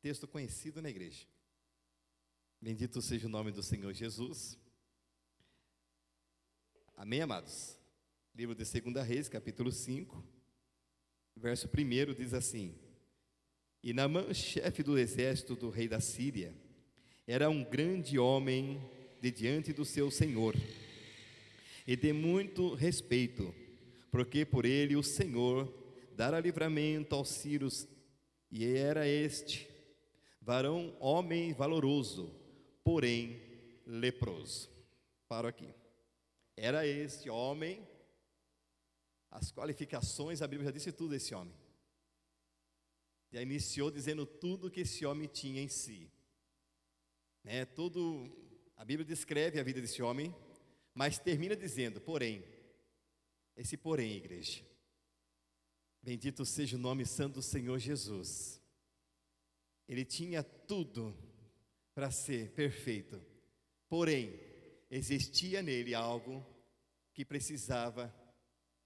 Texto conhecido na igreja. Bendito seja o nome do Senhor Jesus. Amém, amados? Livro de 2 Reis, capítulo 5, verso 1 diz assim: E Naamã, chefe do exército do rei da Síria, era um grande homem de diante do seu senhor, e de muito respeito, porque por ele o Senhor dara livramento aos sírios, e era este varão, homem valoroso, porém leproso. Paro aqui. Era este homem, as qualificações, a Bíblia já disse tudo desse homem. Já iniciou dizendo tudo que esse homem tinha em si. É, tudo, a Bíblia descreve a vida desse homem, mas termina dizendo, porém, esse porém, igreja. Bendito seja o nome santo do Senhor Jesus. Ele tinha tudo para ser perfeito, porém, existia nele algo que precisava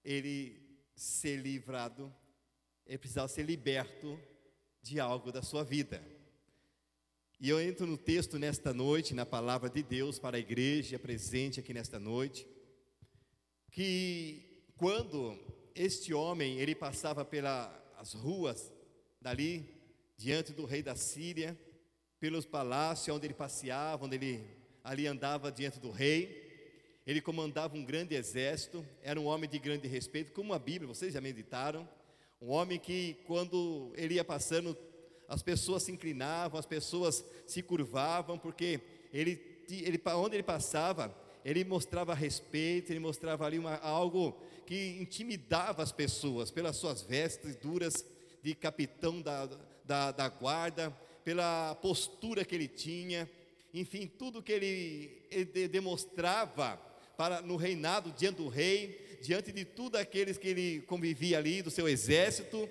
ele ser livrado, ele precisava ser liberto de algo da sua vida. E eu entro no texto nesta noite, na palavra de Deus para a igreja presente aqui nesta noite, que quando este homem ele passava pelas ruas dali diante do rei da Síria, pelos palácios onde ele passeava, onde ele ali andava diante do rei. Ele comandava um grande exército, era um homem de grande respeito, como a Bíblia, vocês já meditaram. Um homem que, quando ele ia passando, as pessoas se inclinavam, as pessoas se curvavam, porque ele, ele onde ele passava, ele mostrava respeito, ele mostrava ali uma, algo que intimidava as pessoas, pelas suas vestes duras de capitão da, da, da guarda, pela postura que ele tinha, enfim, tudo que ele, ele demonstrava para no reinado diante do rei, diante de tudo aqueles que ele convivia ali, do seu exército.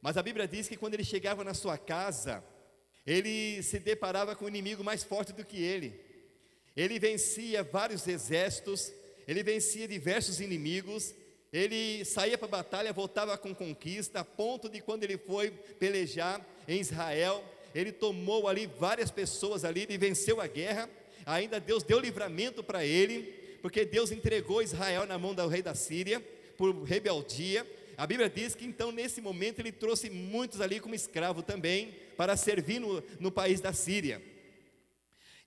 Mas a Bíblia diz que quando ele chegava na sua casa, ele se deparava com um inimigo mais forte do que ele. Ele vencia vários exércitos, ele vencia diversos inimigos, ele saía para a batalha, voltava com conquista, a ponto de quando ele foi pelejar em Israel, ele tomou ali várias pessoas ali e venceu a guerra. Ainda Deus deu livramento para ele, porque Deus entregou Israel na mão do rei da Síria por rebeldia. A Bíblia diz que então nesse momento ele trouxe muitos ali como escravo também para servir no, no país da Síria.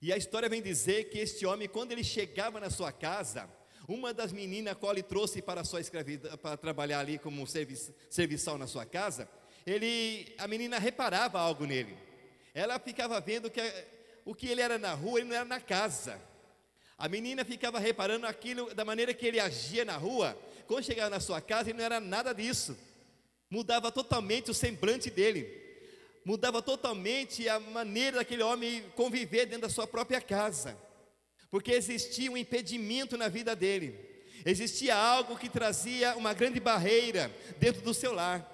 E a história vem dizer que este homem, quando ele chegava na sua casa, uma das meninas qual ele trouxe para sua escravidão, para trabalhar ali como serviço, serviçal na sua casa, ele, a menina reparava algo nele. Ela ficava vendo que o que ele era na rua, ele não era na casa. A menina ficava reparando aquilo da maneira que ele agia na rua. Quando chegava na sua casa, ele não era nada disso. Mudava totalmente o semblante dele. Mudava totalmente a maneira daquele homem conviver dentro da sua própria casa porque existia um impedimento na vida dele, existia algo que trazia uma grande barreira dentro do seu lar.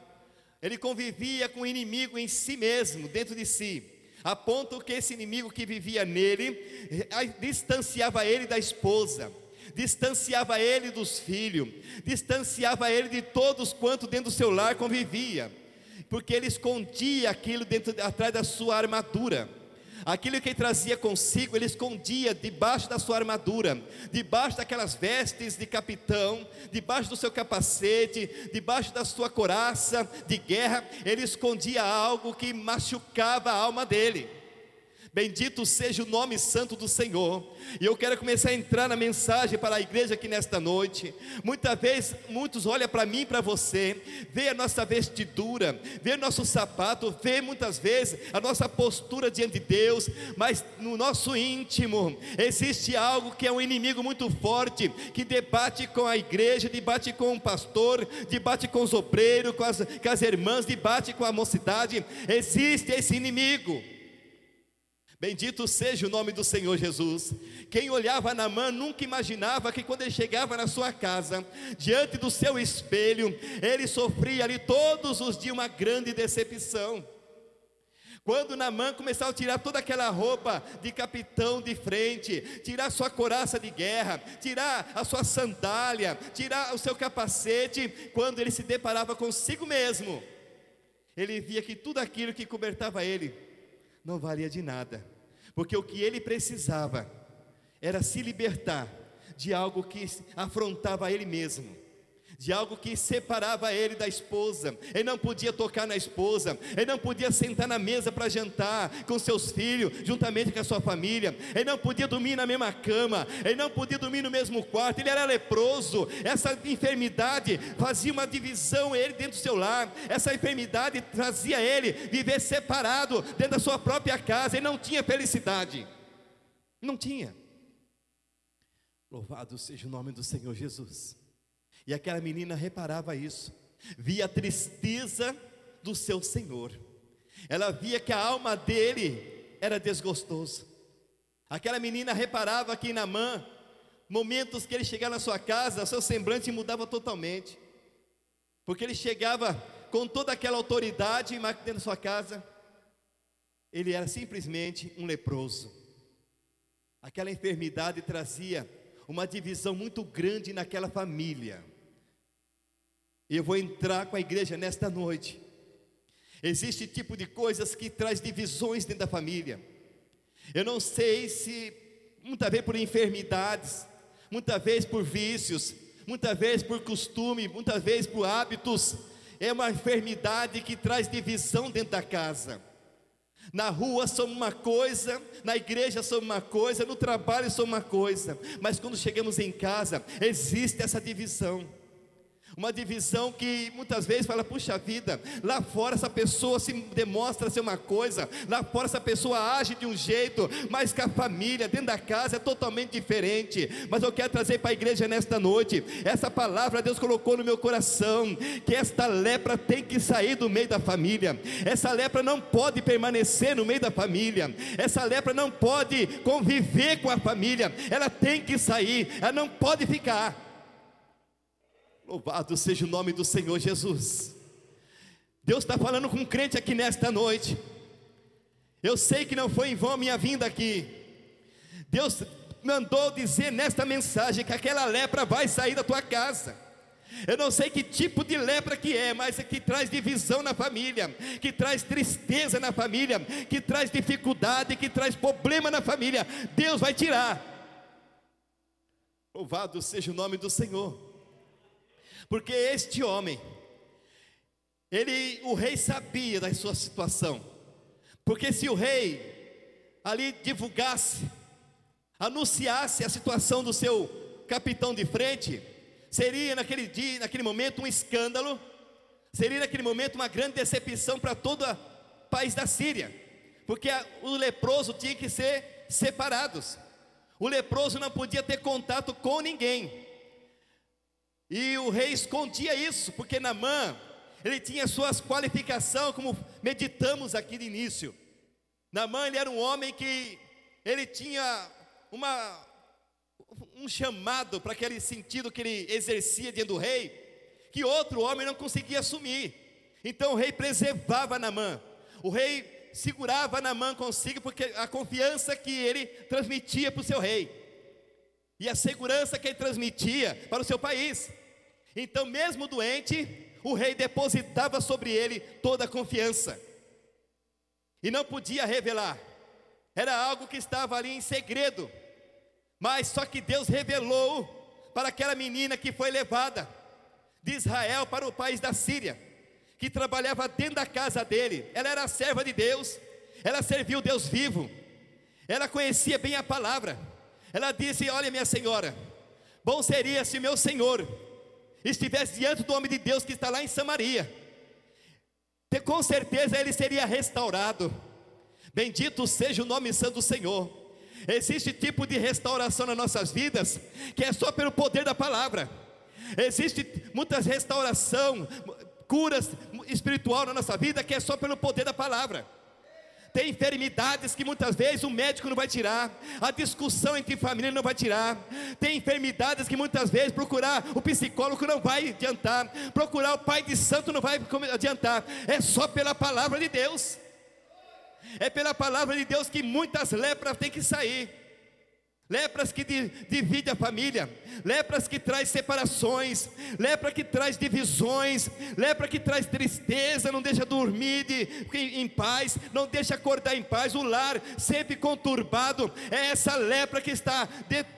Ele convivia com o inimigo em si mesmo, dentro de si, a ponto que esse inimigo que vivia nele eh, distanciava ele da esposa, distanciava ele dos filhos, distanciava ele de todos quanto dentro do seu lar convivia, porque ele escondia aquilo dentro atrás da sua armadura. Aquilo que ele trazia consigo, ele escondia debaixo da sua armadura, debaixo daquelas vestes de capitão, debaixo do seu capacete, debaixo da sua coraça de guerra, ele escondia algo que machucava a alma dele. Bendito seja o nome santo do Senhor. E eu quero começar a entrar na mensagem para a igreja aqui nesta noite. Muitas vezes, muitos olham para mim e para você, vê a nossa vestidura, vê nosso sapato, vê muitas vezes a nossa postura diante de Deus, mas no nosso íntimo existe algo que é um inimigo muito forte, que debate com a igreja, debate com o pastor, debate com os obreiros, com as, com as irmãs, debate com a mocidade. Existe esse inimigo. Bendito seja o nome do Senhor Jesus. Quem olhava Naamã nunca imaginava que quando ele chegava na sua casa, diante do seu espelho, ele sofria ali todos os dias uma grande decepção. Quando Naamã começava a tirar toda aquela roupa de capitão de frente, tirar sua coraça de guerra, tirar a sua sandália, tirar o seu capacete, quando ele se deparava consigo mesmo, ele via que tudo aquilo que cobertava ele não valia de nada, porque o que ele precisava era se libertar de algo que afrontava ele mesmo de algo que separava ele da esposa. Ele não podia tocar na esposa, ele não podia sentar na mesa para jantar com seus filhos, juntamente com a sua família. Ele não podia dormir na mesma cama, ele não podia dormir no mesmo quarto. Ele era leproso. Essa enfermidade fazia uma divisão ele dentro do seu lar. Essa enfermidade trazia ele viver separado dentro da sua própria casa. Ele não tinha felicidade. Não tinha. Louvado seja o nome do Senhor Jesus. E aquela menina reparava isso, via a tristeza do seu senhor. Ela via que a alma dele era desgostoso. Aquela menina reparava que Namã, momentos que ele chegava na sua casa, seu semblante mudava totalmente. Porque ele chegava com toda aquela autoridade, mas dentro da sua casa, ele era simplesmente um leproso. Aquela enfermidade trazia uma divisão muito grande naquela família. Eu vou entrar com a igreja nesta noite. Existe tipo de coisas que traz divisões dentro da família. Eu não sei se muitas vezes por enfermidades, muitas vezes por vícios, muitas vezes por costume, muitas vezes por hábitos. É uma enfermidade que traz divisão dentro da casa. Na rua somos uma coisa, na igreja somos uma coisa, no trabalho somos uma coisa, mas quando chegamos em casa, existe essa divisão. Uma divisão que muitas vezes fala, puxa vida, lá fora essa pessoa se demonstra ser uma coisa, lá fora essa pessoa age de um jeito, mas que a família, dentro da casa, é totalmente diferente. Mas eu quero trazer para a igreja nesta noite, essa palavra Deus colocou no meu coração, que esta lepra tem que sair do meio da família, essa lepra não pode permanecer no meio da família, essa lepra não pode conviver com a família, ela tem que sair, ela não pode ficar. Louvado seja o nome do Senhor Jesus. Deus está falando com um crente aqui nesta noite. Eu sei que não foi em vão a minha vinda aqui. Deus mandou dizer nesta mensagem que aquela lepra vai sair da tua casa. Eu não sei que tipo de lepra que é, mas é que traz divisão na família, que traz tristeza na família, que traz dificuldade, que traz problema na família. Deus vai tirar. Louvado seja o nome do Senhor. Porque este homem, ele, o rei sabia da sua situação. Porque se o rei ali divulgasse, anunciasse a situação do seu capitão de frente, seria naquele dia, naquele momento um escândalo, seria naquele momento uma grande decepção para todo o país da Síria, porque o leproso tinha que ser separados. O leproso não podia ter contato com ninguém. E o rei escondia isso, porque Namã, ele tinha suas qualificações, como meditamos aqui de início. Namã, ele era um homem que ele tinha uma, um chamado para aquele sentido que ele exercia diante do rei, que outro homem não conseguia assumir. Então o rei preservava Namã. O rei segurava Namã consigo, porque a confiança que ele transmitia para o seu rei e a segurança que ele transmitia para o seu país. Então, mesmo doente, o rei depositava sobre ele toda a confiança. E não podia revelar, era algo que estava ali em segredo, mas só que Deus revelou para aquela menina que foi levada de Israel para o país da Síria, que trabalhava dentro da casa dele, ela era serva de Deus, ela serviu Deus vivo, ela conhecia bem a palavra, ela disse: Olha, minha senhora, bom seria se meu senhor estivesse diante do homem de Deus que está lá em Samaria, com certeza ele seria restaurado. Bendito seja o nome santo do Senhor. Existe tipo de restauração nas nossas vidas que é só pelo poder da palavra. Existe muitas restauração, curas espiritual na nossa vida que é só pelo poder da palavra. Tem enfermidades que muitas vezes o médico não vai tirar, a discussão entre família não vai tirar. Tem enfermidades que muitas vezes procurar o psicólogo não vai adiantar, procurar o pai de santo não vai adiantar. É só pela palavra de Deus. É pela palavra de Deus que muitas lepras têm que sair. Lepras que divide a família, lepras que traz separações, lepra que traz divisões, lepra que traz tristeza, não deixa dormir de, em paz, não deixa acordar em paz, o lar sempre conturbado, é essa lepra que está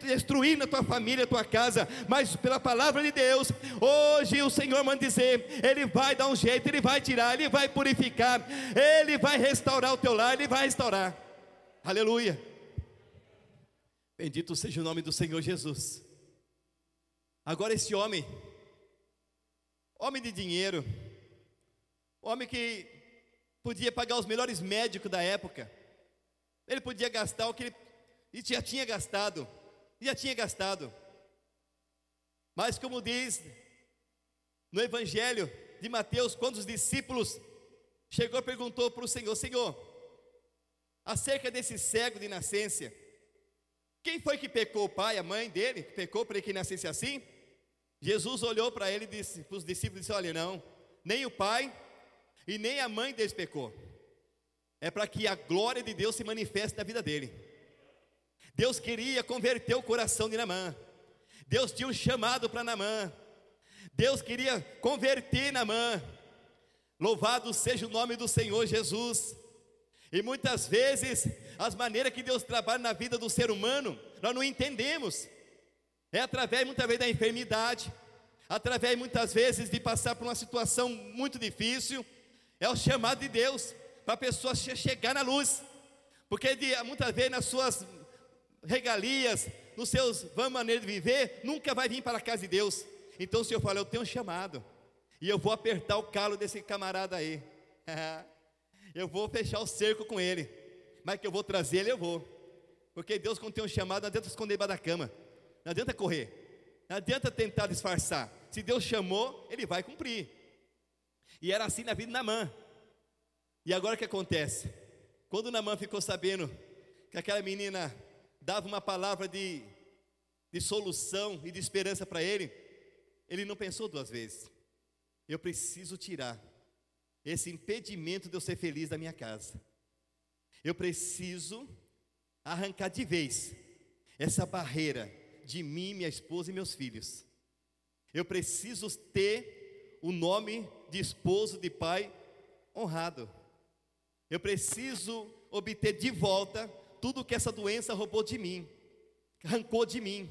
destruindo a tua família, a tua casa, mas pela palavra de Deus, hoje o Senhor manda dizer, Ele vai dar um jeito, Ele vai tirar, Ele vai purificar, Ele vai restaurar o teu lar, Ele vai restaurar, aleluia. Bendito seja o nome do Senhor Jesus. Agora, esse homem, homem de dinheiro, homem que podia pagar os melhores médicos da época, ele podia gastar o que ele já tinha gastado, já tinha gastado. Mas, como diz no Evangelho de Mateus, quando os discípulos chegou e perguntou para o Senhor: Senhor, acerca desse cego de nascença, quem foi que pecou? O pai, a mãe dele, que pecou para que nascesse assim? Jesus olhou para ele e disse, para os discípulos disse: Olha, não, nem o pai e nem a mãe deles pecou. É para que a glória de Deus se manifeste na vida dele. Deus queria converter o coração de Namã. Deus tinha um chamado para Namã. Deus queria converter Namã. Louvado seja o nome do Senhor Jesus. E muitas vezes, as maneiras que Deus trabalha na vida do ser humano, nós não entendemos. É através muitas vezes da enfermidade, através muitas vezes de passar por uma situação muito difícil. É o chamado de Deus para a pessoa chegar na luz. Porque de, muitas vezes nas suas regalias, nos seus vamos maneira de viver, nunca vai vir para a casa de Deus. Então o Senhor fala, eu tenho um chamado. E eu vou apertar o calo desse camarada aí. eu vou fechar o cerco com ele, mas que eu vou trazer ele, eu vou, porque Deus, quando tem um chamado, não adianta esconder debaixo da cama, não adianta correr, não adianta tentar disfarçar. Se Deus chamou, ele vai cumprir. E era assim na vida de Namã. E agora o que acontece? Quando Namã ficou sabendo que aquela menina dava uma palavra de, de solução e de esperança para ele, ele não pensou duas vezes. Eu preciso tirar esse impedimento de eu ser feliz da minha casa. Eu preciso arrancar de vez essa barreira de mim, minha esposa e meus filhos. Eu preciso ter o nome de esposo, de pai honrado. Eu preciso obter de volta tudo que essa doença roubou de mim, arrancou de mim.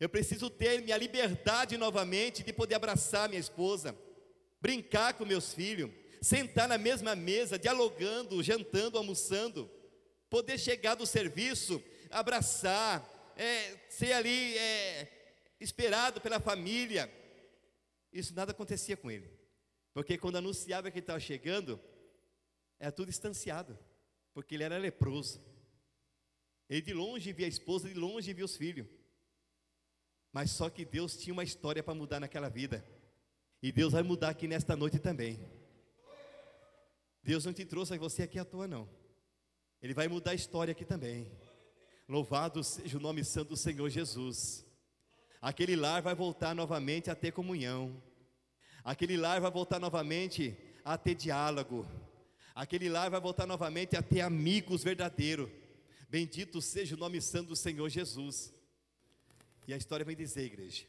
Eu preciso ter minha liberdade novamente de poder abraçar minha esposa, brincar com meus filhos, sentar na mesma mesa, dialogando, jantando, almoçando, poder chegar do serviço, abraçar, é, ser ali é, esperado pela família. Isso nada acontecia com ele, porque quando anunciava que ele estava chegando, era tudo distanciado, porque ele era leproso. Ele de longe via a esposa, de longe via os filhos. Mas só que Deus tinha uma história para mudar naquela vida. E Deus vai mudar aqui nesta noite também. Deus não te trouxe você aqui à toa, não. Ele vai mudar a história aqui também. Louvado seja o nome santo do Senhor Jesus. Aquele lar vai voltar novamente a ter comunhão. Aquele lar vai voltar novamente a ter diálogo. Aquele lar vai voltar novamente a ter amigos verdadeiros. Bendito seja o nome santo do Senhor Jesus. E a história vem dizer, igreja,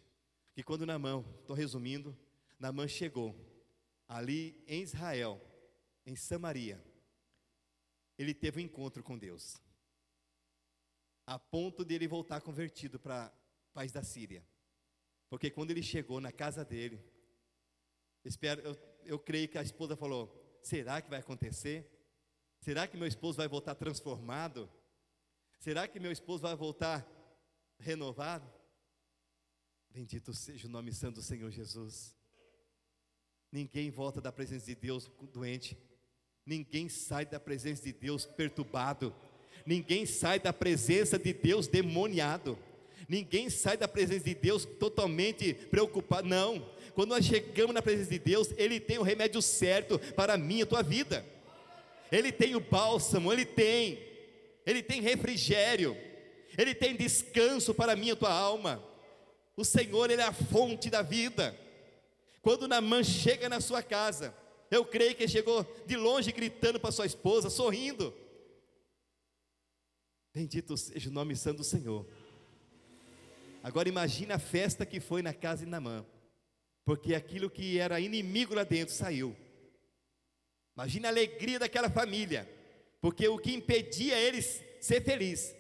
que quando Namã, estou resumindo, Namã chegou ali em Israel, em Samaria, ele teve um encontro com Deus, a ponto de ele voltar convertido para o país da Síria. Porque quando ele chegou na casa dele, espero, eu, eu creio que a esposa falou: será que vai acontecer? Será que meu esposo vai voltar transformado? Será que meu esposo vai voltar renovado? Bendito seja o nome santo do Senhor Jesus. Ninguém volta da presença de Deus doente. Ninguém sai da presença de Deus perturbado. Ninguém sai da presença de Deus demoniado. Ninguém sai da presença de Deus totalmente preocupado. Não. Quando nós chegamos na presença de Deus, Ele tem o remédio certo para a minha e a tua vida. Ele tem o bálsamo, Ele tem. Ele tem refrigério. Ele tem descanso para a minha e a tua alma. O Senhor, Ele é a fonte da vida. Quando Namã chega na sua casa, eu creio que ele chegou de longe gritando para sua esposa, sorrindo. Bendito seja o nome santo do Senhor. Agora imagine a festa que foi na casa de Namã, porque aquilo que era inimigo lá dentro saiu. Imagine a alegria daquela família, porque o que impedia eles ser feliz,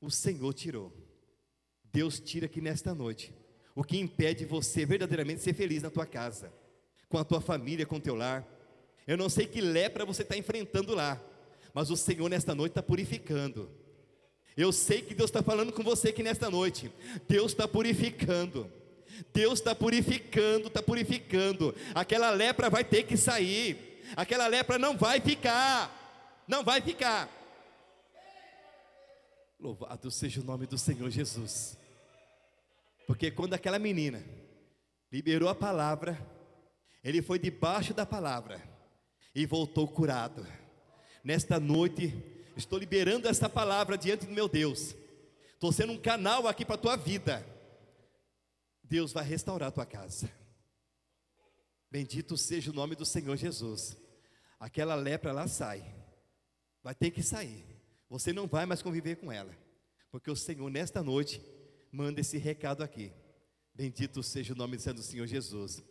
o Senhor tirou. Deus tira aqui nesta noite o que impede você verdadeiramente ser feliz na tua casa, com a tua família, com o teu lar. Eu não sei que lepra você está enfrentando lá, mas o Senhor nesta noite está purificando. Eu sei que Deus está falando com você aqui nesta noite. Deus está purificando. Deus está purificando, está purificando. Aquela lepra vai ter que sair. Aquela lepra não vai ficar. Não vai ficar. Louvado seja o nome do Senhor Jesus. Porque quando aquela menina liberou a palavra, ele foi debaixo da palavra e voltou curado. Nesta noite, estou liberando essa palavra diante do meu Deus. Estou sendo um canal aqui para a tua vida. Deus vai restaurar a tua casa. Bendito seja o nome do Senhor Jesus. Aquela lepra lá sai. Vai ter que sair. Você não vai mais conviver com ela. Porque o Senhor, nesta noite, manda esse recado aqui. Bendito seja o nome do Senhor Jesus.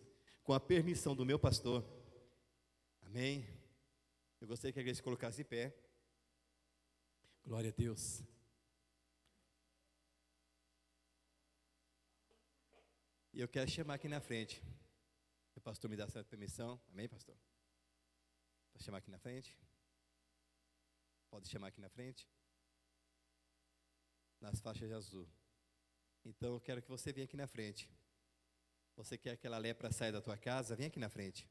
Com a permissão do meu pastor. Amém. Eu gostaria que a igreja se colocasse de pé. Glória a Deus. E eu quero chamar aqui na frente. O pastor me dá essa permissão. Amém, pastor? Pode chamar aqui na frente? Pode chamar aqui na frente? Nas faixas azul. Então eu quero que você venha aqui na frente. Você quer que aquela lepra saia da tua casa? Vem aqui na frente.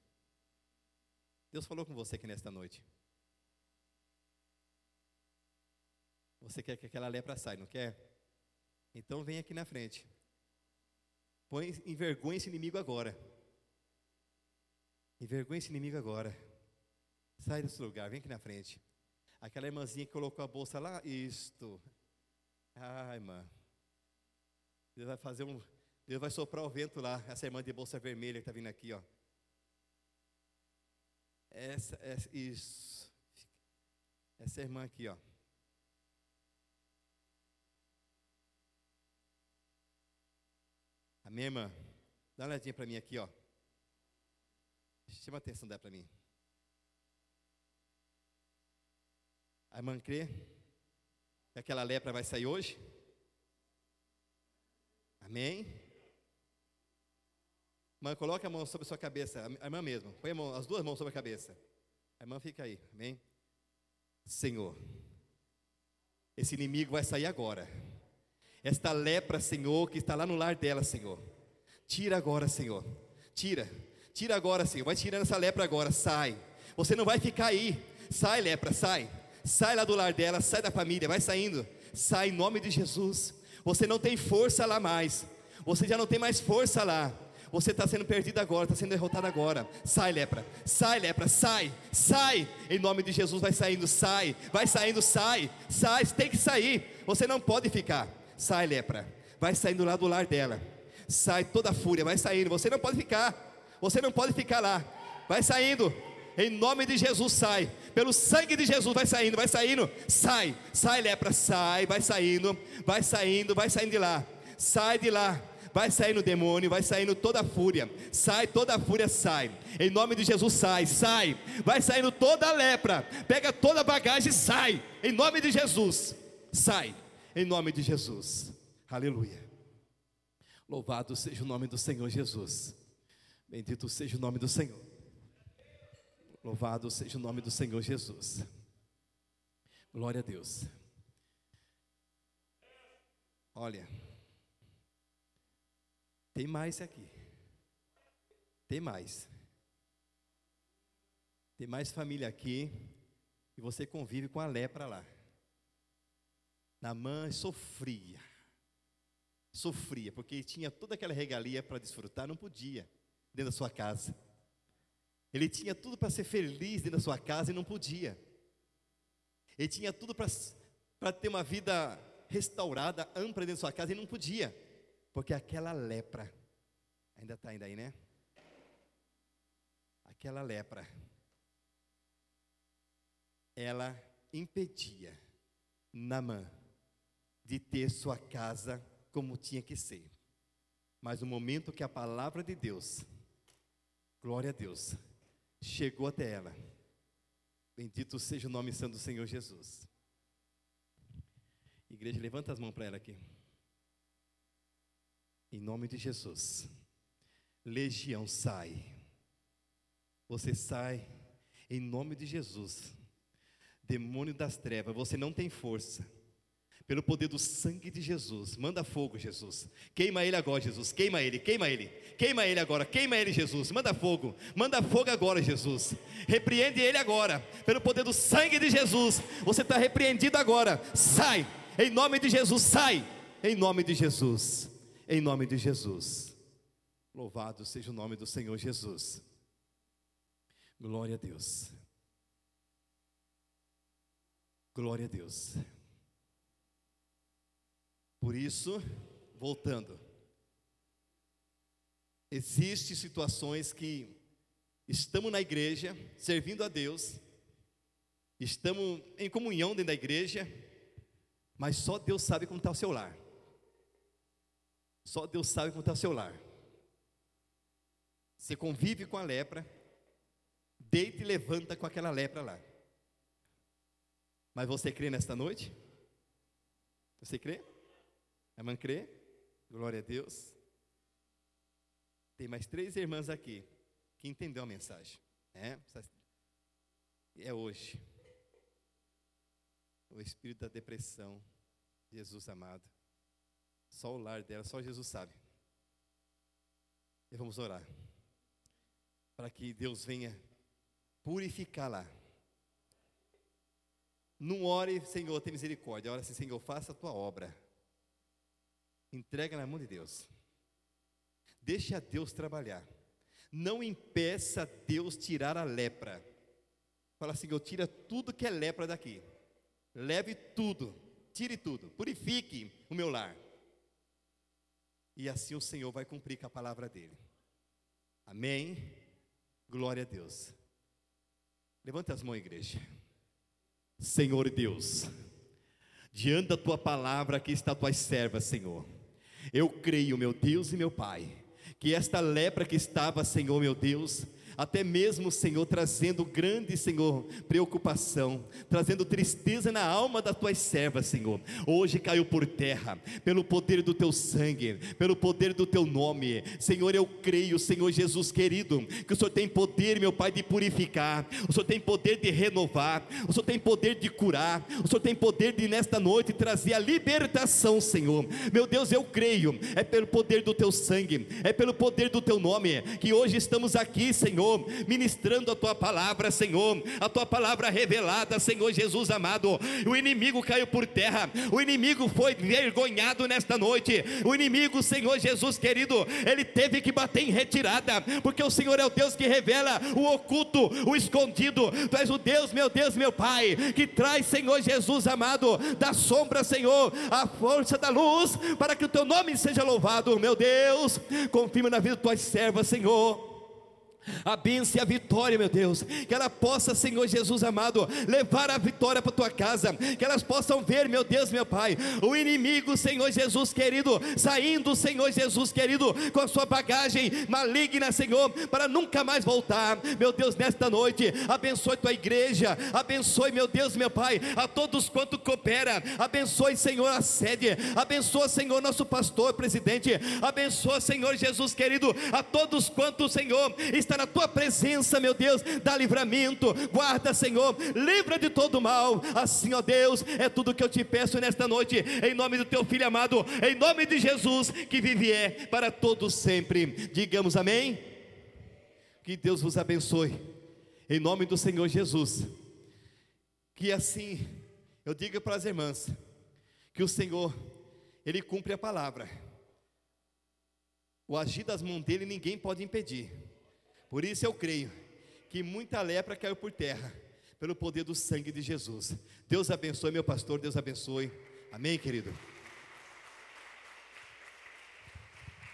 Deus falou com você aqui nesta noite. Você quer que aquela lepra saia, não quer? Então vem aqui na frente. Põe em vergonha esse inimigo agora. Envergonha esse inimigo agora. Sai desse lugar, vem aqui na frente. Aquela irmãzinha que colocou a bolsa lá, isto. Ai, irmã. Deus vai fazer um. Deus vai soprar o vento lá. Essa irmã de bolsa vermelha que está vindo aqui, ó. Essa, essa, isso. Essa irmã aqui, ó. Amém, irmã? Dá uma olhadinha para mim aqui, ó. Chama a atenção dela para mim. A irmã crê que aquela lepra vai sair hoje? Amém? Irmã, coloque a mão sobre a sua cabeça, a irmã mesmo, põe mão, as duas mãos sobre a cabeça. A irmã fica aí, amém? Senhor, esse inimigo vai sair agora. Esta lepra, Senhor, que está lá no lar dela, Senhor. Tira agora, Senhor. Tira. Tira agora, Senhor. Vai tirando essa lepra agora. Sai. Você não vai ficar aí. Sai, lepra, sai. Sai lá do lar dela, sai da família, vai saindo. Sai em nome de Jesus. Você não tem força lá mais. Você já não tem mais força lá. Você está sendo perdido agora, está sendo derrotado agora. Sai, lepra. Sai, lepra. Sai. Sai. Em nome de Jesus, vai saindo. Sai. Vai saindo. Sai. Sai. Você tem que sair. Você não pode ficar. Sai, lepra. Vai saindo lá do lar dela. Sai toda a fúria. Vai saindo. Você não pode ficar. Você não pode ficar lá. Vai saindo. Em nome de Jesus, sai. Pelo sangue de Jesus, vai saindo, vai saindo. Sai, sai, lepra, sai, vai saindo, vai saindo, vai saindo de lá. Sai de lá. Vai saindo demônio, vai saindo toda a fúria. Sai, toda a fúria sai. Em nome de Jesus, sai, sai. Vai saindo toda a lepra. Pega toda a bagagem e sai. Em nome de Jesus. Sai. Em nome de Jesus. Aleluia. Louvado seja o nome do Senhor Jesus. Bendito seja o nome do Senhor. Louvado seja o nome do Senhor Jesus. Glória a Deus. Olha, tem mais aqui. Tem mais. Tem mais família aqui e você convive com a lepra lá. Namã sofria. Sofria, porque tinha toda aquela regalia para desfrutar, não podia, dentro da sua casa. Ele tinha tudo para ser feliz dentro da sua casa e não podia. Ele tinha tudo para ter uma vida restaurada, ampla dentro da sua casa e não podia. Porque aquela lepra, ainda está ainda aí, né? Aquela lepra, ela impedia Namã de ter sua casa como tinha que ser. Mas no momento que a palavra de Deus, glória a Deus, chegou até ela, bendito seja o nome santo do Senhor Jesus. Igreja, levanta as mãos para ela aqui. Em nome de Jesus. Legião sai. Você sai em nome de Jesus. Demônio das trevas, você não tem força pelo poder do sangue de Jesus. Manda fogo, Jesus. Queima ele agora, Jesus. Queima ele, queima ele. Queima ele agora, queima ele, Jesus. Manda fogo. Manda fogo agora, Jesus. Repreende ele agora, pelo poder do sangue de Jesus. Você está repreendido agora. Sai, em nome de Jesus, sai. Em nome de Jesus. Em nome de Jesus. Louvado seja o nome do Senhor Jesus. Glória a Deus. Glória a Deus. Por isso, voltando, existem situações que estamos na igreja, servindo a Deus, estamos em comunhão dentro da igreja, mas só Deus sabe como está o seu lar. Só Deus sabe como está o seu lar. Você convive com a lepra, deita e levanta com aquela lepra lá. Mas você crê nesta noite? Você crê? A irmã crê? Glória a Deus. Tem mais três irmãs aqui que entendeu a mensagem. É, é hoje. O espírito da depressão, Jesus amado. Só o lar dela, só Jesus sabe. E vamos orar. Para que Deus venha purificar lá. Não ore, Senhor, tem misericórdia. Ora assim, Senhor, faça a tua obra. Entrega na mão de Deus. Deixe a Deus trabalhar. Não impeça Deus tirar a lepra. Fala eu tira tudo que é lepra daqui. Leve tudo, tire tudo, purifique o meu lar. E assim o Senhor vai cumprir com a palavra dele. Amém. Glória a Deus. Levante as mãos, igreja. Senhor Deus, diante da tua palavra, aqui está a tua serva, Senhor. Eu creio, meu Deus e meu Pai, que esta lepra que estava, Senhor, meu Deus, até mesmo, Senhor, trazendo grande, Senhor, preocupação, trazendo tristeza na alma das tuas servas, Senhor. Hoje caiu por terra, pelo poder do teu sangue, pelo poder do teu nome. Senhor, eu creio, Senhor Jesus querido, que o Senhor tem poder, meu Pai, de purificar, o Senhor tem poder de renovar, o Senhor tem poder de curar, o Senhor tem poder de nesta noite trazer a libertação, Senhor. Meu Deus, eu creio, é pelo poder do teu sangue, é pelo poder do teu nome, que hoje estamos aqui, Senhor Senhor, ministrando a tua palavra, Senhor, a tua palavra revelada, Senhor Jesus amado. O inimigo caiu por terra, o inimigo foi vergonhado nesta noite. O inimigo, Senhor Jesus querido, ele teve que bater em retirada, porque o Senhor é o Deus que revela o oculto, o escondido. Tu és o Deus, meu Deus, meu Pai, que traz, Senhor Jesus amado, da sombra, Senhor, a força da luz, para que o teu nome seja louvado, meu Deus. Confirma na vida tuas servas, Senhor a bênção e a vitória, meu Deus, que ela possa, Senhor Jesus amado, levar a vitória para tua casa, que elas possam ver, meu Deus, meu Pai, o inimigo, Senhor Jesus querido, saindo, Senhor Jesus querido, com a sua bagagem maligna, Senhor, para nunca mais voltar, meu Deus, nesta noite, abençoe tua igreja, abençoe, meu Deus, meu Pai, a todos quanto coopera, abençoe, Senhor, a sede, abençoa, Senhor, nosso pastor, presidente, abençoa, Senhor Jesus querido, a todos quanto, Senhor, está na tua presença, meu Deus, dá livramento, guarda, Senhor, livra de todo mal. Assim, ó Deus, é tudo que eu te peço nesta noite, em nome do teu filho amado, em nome de Jesus, que vive é para todos sempre. Digamos amém. Que Deus vos abençoe, em nome do Senhor Jesus. Que assim eu diga para as irmãs, que o Senhor, Ele cumpre a palavra. O agir das mãos dele ninguém pode impedir. Por isso eu creio que muita lepra caiu por terra, pelo poder do sangue de Jesus. Deus abençoe, meu pastor, Deus abençoe. Amém, querido?